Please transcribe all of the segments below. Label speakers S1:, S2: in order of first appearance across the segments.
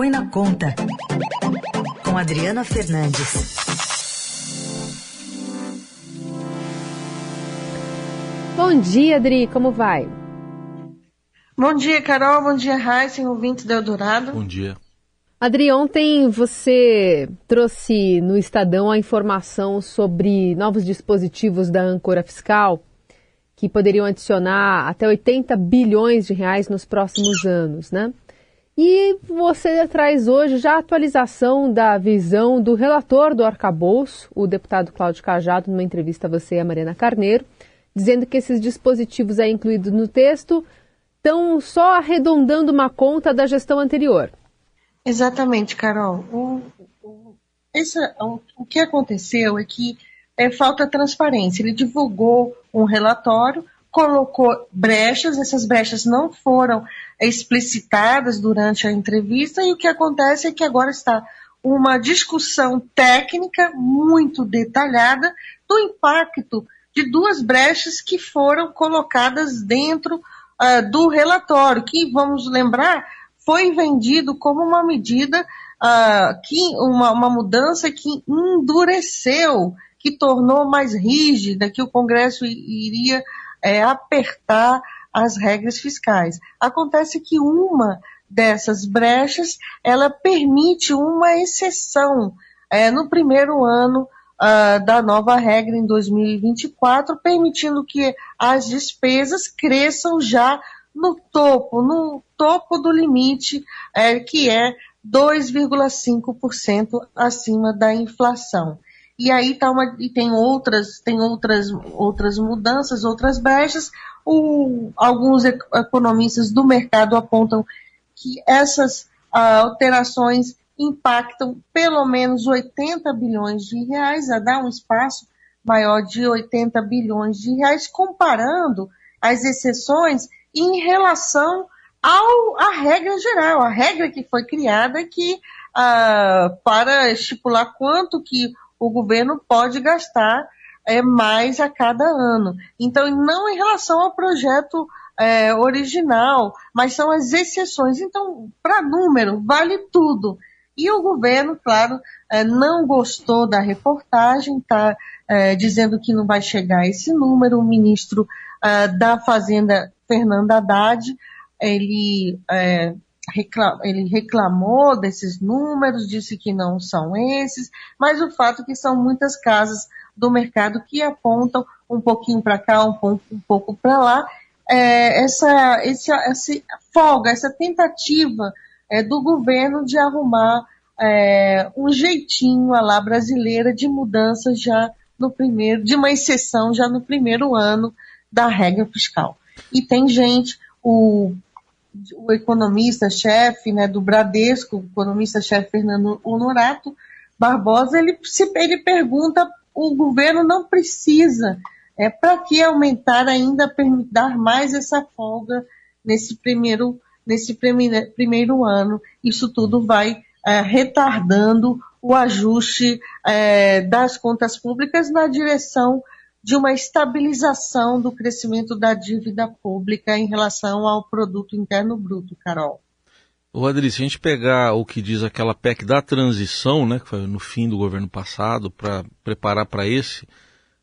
S1: Põe na Conta, com Adriana Fernandes.
S2: Bom dia, Adri, como vai?
S3: Bom dia, Carol. Bom dia, Raíssa, ouvintes do Eldorado.
S4: Bom dia.
S2: Adri, ontem você trouxe no Estadão a informação sobre novos dispositivos da âncora fiscal que poderiam adicionar até 80 bilhões de reais nos próximos anos, né? E você traz hoje já a atualização da visão do relator do arcabouço, o deputado Cláudio Cajado, numa entrevista a você e a Mariana Carneiro, dizendo que esses dispositivos aí incluídos no texto estão só arredondando uma conta da gestão anterior.
S3: Exatamente, Carol. O, o, o, o que aconteceu é que é, falta transparência. Ele divulgou um relatório, colocou brechas, essas brechas não foram explicitadas durante a entrevista, e o que acontece é que agora está uma discussão técnica muito detalhada do impacto de duas brechas que foram colocadas dentro uh, do relatório, que, vamos lembrar, foi vendido como uma medida, uh, que, uma, uma mudança que endureceu, que tornou mais rígida, que o Congresso iria é, apertar as regras fiscais. Acontece que uma dessas brechas, ela permite uma exceção é, no primeiro ano uh, da nova regra em 2024, permitindo que as despesas cresçam já no topo, no topo do limite, é, que é 2,5% acima da inflação. E aí tá uma, e tem outras, tem outras, outras mudanças, outras brechas. O, alguns economistas do mercado apontam que essas uh, alterações impactam pelo menos 80 bilhões de reais, a dar um espaço maior de 80 bilhões de reais, comparando as exceções em relação ao, à regra geral, a regra que foi criada que, uh, para estipular quanto que o governo pode gastar é, mais a cada ano. Então, não em relação ao projeto é, original, mas são as exceções. Então, para número, vale tudo. E o governo, claro, é, não gostou da reportagem, está é, dizendo que não vai chegar esse número. O ministro é, da Fazenda, Fernando Haddad, ele, é, ele reclamou desses números, disse que não são esses, mas o fato é que são muitas casas do mercado que apontam um pouquinho para cá, um pouco, um pouco para lá, é, essa, essa, essa folga, essa tentativa é, do governo de arrumar é, um jeitinho à lá brasileira de mudança já no primeiro, de uma exceção já no primeiro ano da regra fiscal. E tem gente, o, o economista-chefe né, do Bradesco, o economista-chefe Fernando Honorato Barbosa, ele, se, ele pergunta, o governo não precisa, é para que aumentar ainda, dar mais essa folga nesse primeiro, nesse primeiro, primeiro ano? Isso tudo vai é, retardando o ajuste é, das contas públicas na direção de uma estabilização do crescimento da dívida pública em relação ao produto interno bruto, Carol.
S4: O Adri, se a gente pegar o que diz aquela PEC da transição, né, que foi no fim do governo passado, para preparar para esse,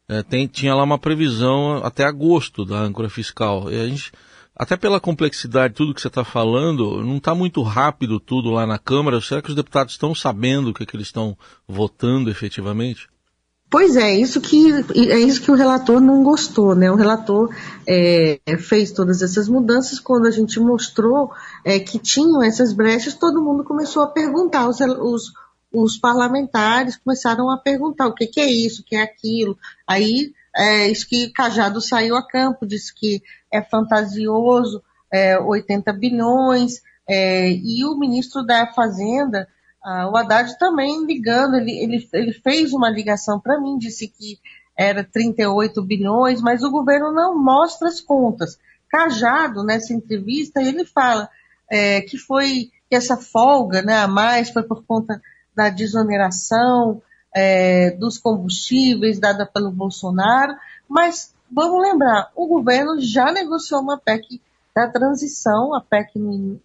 S4: é, tem, tinha lá uma previsão até agosto da âncora fiscal. E a gente, até pela complexidade, tudo que você está falando, não está muito rápido tudo lá na Câmara. Será que os deputados estão sabendo o que, é que eles estão votando efetivamente?
S3: Pois é, isso que é isso que o relator não gostou, né? O relator é, fez todas essas mudanças quando a gente mostrou é, que tinham essas brechas, todo mundo começou a perguntar, os, os, os parlamentares começaram a perguntar o que, que, é isso, o que é aquilo. Aí é, isso que Cajado saiu a campo, disse que é fantasioso, é, 80 bilhões, é, e o ministro da Fazenda ah, o Haddad também ligando, ele, ele, ele fez uma ligação para mim, disse que era 38 bilhões, mas o governo não mostra as contas. Cajado, nessa entrevista, ele fala é, que foi que essa folga né, a mais foi por conta da desoneração é, dos combustíveis dada pelo Bolsonaro, mas vamos lembrar, o governo já negociou uma PEC da transição, a PEC no,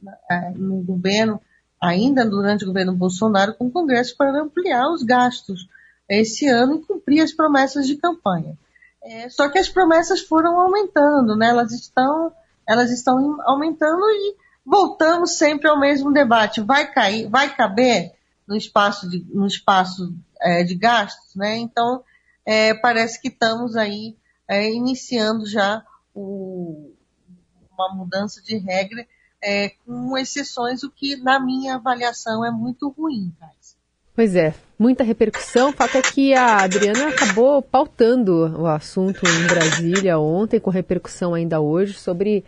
S3: no governo ainda durante o governo Bolsonaro, com o Congresso para ampliar os gastos esse ano e cumprir as promessas de campanha. É, só que as promessas foram aumentando, né? elas, estão, elas estão aumentando e voltamos sempre ao mesmo debate. Vai cair, vai caber no espaço de, no espaço, é, de gastos, né? Então, é, parece que estamos aí é, iniciando já o, uma mudança de regra, é, com exceções, o que, na minha avaliação, é muito ruim, Thais.
S2: Pois é, muita repercussão. O fato é que a Adriana acabou pautando o assunto em Brasília ontem, com repercussão ainda hoje, sobre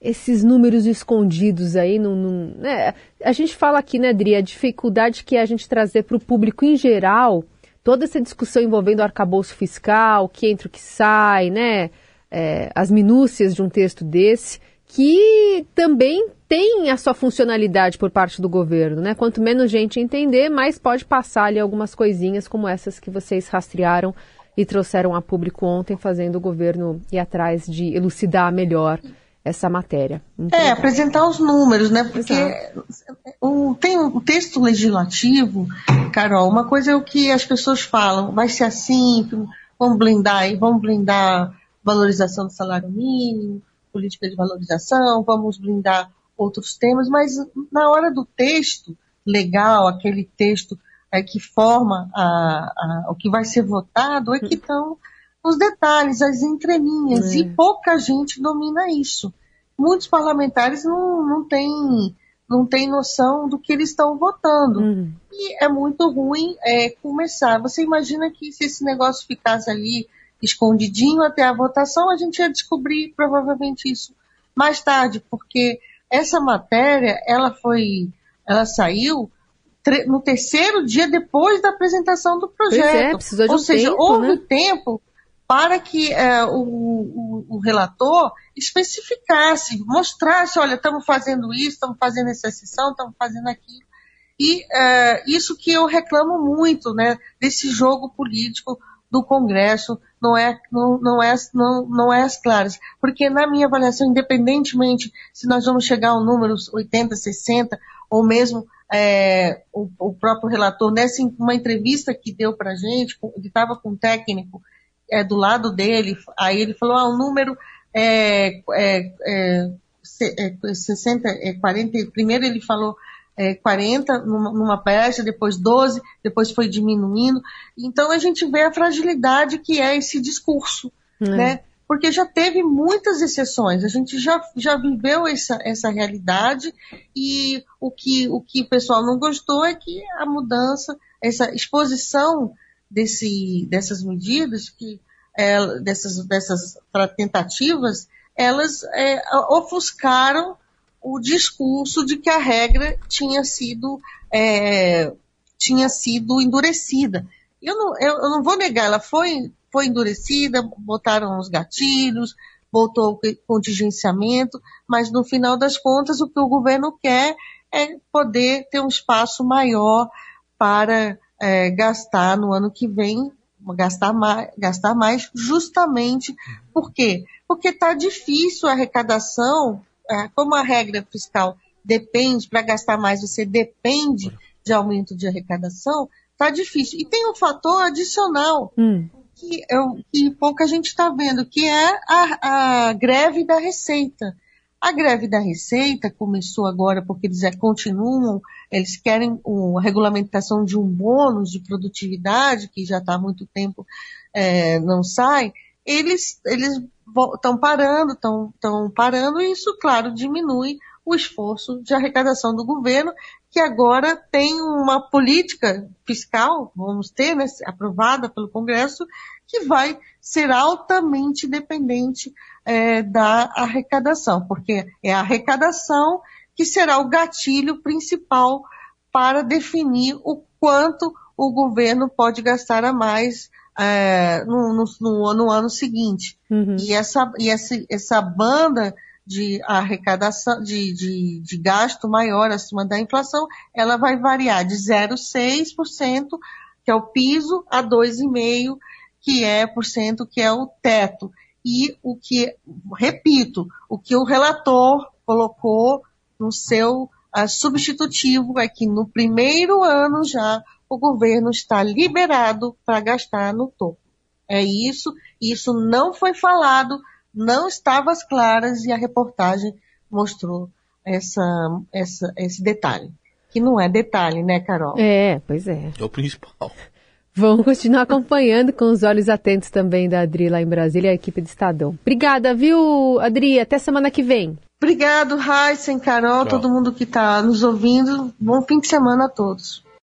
S2: esses números escondidos aí. Num, num, né? A gente fala aqui, né, Adri, a dificuldade que é a gente trazer para o público em geral toda essa discussão envolvendo o arcabouço fiscal, o que entra, o que sai, né? É, as minúcias de um texto desse, que também tem a sua funcionalidade por parte do governo, né? Quanto menos gente entender, mais pode passar ali algumas coisinhas como essas que vocês rastrearam e trouxeram a público ontem, fazendo o governo ir atrás de elucidar melhor essa matéria.
S3: Muito é, apresentar os números, né? Porque o, tem um texto legislativo, Carol, uma coisa é o que as pessoas falam, vai ser assim, vamos blindar, vamos blindar valorização do salário mínimo, política de valorização, vamos blindar outros temas, mas na hora do texto legal, aquele texto é, que forma a, a, o que vai ser votado, é que estão os detalhes, as entrelinhas, é. e pouca gente domina isso. Muitos parlamentares não, não têm não tem noção do que eles estão votando. Uhum. E é muito ruim é, começar. Você imagina que se esse negócio ficasse ali escondidinho até a votação, a gente ia descobrir provavelmente isso mais tarde, porque essa matéria, ela foi, ela saiu no terceiro dia depois da apresentação do projeto.
S2: Pois é,
S3: Ou
S2: um
S3: seja,
S2: tempo,
S3: houve
S2: né?
S3: tempo para que é, o, o, o, relator especificasse, mostrasse, olha, estamos fazendo isso, estamos fazendo essa sessão, estamos fazendo aquilo. E é, isso que eu reclamo muito, né, desse jogo político do Congresso, não é, não, não, é, não, não é as claras. Porque na minha avaliação, independentemente se nós vamos chegar ao número 80, 60, ou mesmo é, o, o, próprio relator, nessa uma entrevista que deu para gente, ele estava com um técnico é, do lado dele, aí ele falou, ah, o número é, é, é, é 60, é 40, primeiro ele falou é, 40 numa, numa peça, depois 12, depois foi diminuindo. Então a gente vê a fragilidade que é esse discurso, hum. né? Porque já teve muitas exceções, a gente já, já viveu essa, essa realidade e o que, o que o pessoal não gostou é que a mudança, essa exposição desse, dessas medidas, que, é, dessas, dessas tentativas, elas é, ofuscaram o discurso de que a regra tinha sido, é, tinha sido endurecida. Eu não, eu, eu não vou negar, ela foi, foi endurecida, botaram os gatilhos, botou o contingenciamento, mas no final das contas o que o governo quer é poder ter um espaço maior para é, gastar no ano que vem, gastar mais, gastar mais justamente por quê? Porque está difícil a arrecadação, como a regra fiscal depende, para gastar mais você depende de aumento de arrecadação, está difícil. E tem um fator adicional hum. que, eu, que pouca gente está vendo, que é a, a greve da Receita. A greve da Receita começou agora porque eles é, continuam, eles querem a regulamentação de um bônus de produtividade, que já está há muito tempo é, não sai, eles estão parando, estão parando, e isso, claro, diminui o esforço de arrecadação do governo, que agora tem uma política fiscal, vamos ter, né, aprovada pelo Congresso, que vai ser altamente dependente é, da arrecadação, porque é a arrecadação que será o gatilho principal para definir o quanto o governo pode gastar a mais é, no, no, no, no, ano seguinte. Uhum. E, essa, e essa, essa banda de arrecadação, de, de, de gasto maior acima da inflação, ela vai variar de 0,6%, que é o piso, a 2,5%, que é por cento, que é o teto e o que, repito, o que o relator colocou no seu, a substitutivo é que no primeiro ano já o governo está liberado para gastar no topo. É isso, isso não foi falado, não estava às claras e a reportagem mostrou essa, essa, esse detalhe. Que não é detalhe, né, Carol?
S2: É, pois é.
S4: É o principal.
S2: Vamos continuar acompanhando com os olhos atentos também da Adri lá em Brasília e a equipe do Estadão. Obrigada, viu, Adri? Até semana que vem.
S3: Obrigado, Heisen, Carol,
S4: Tchau.
S3: todo mundo que está nos ouvindo. Bom fim de semana a todos.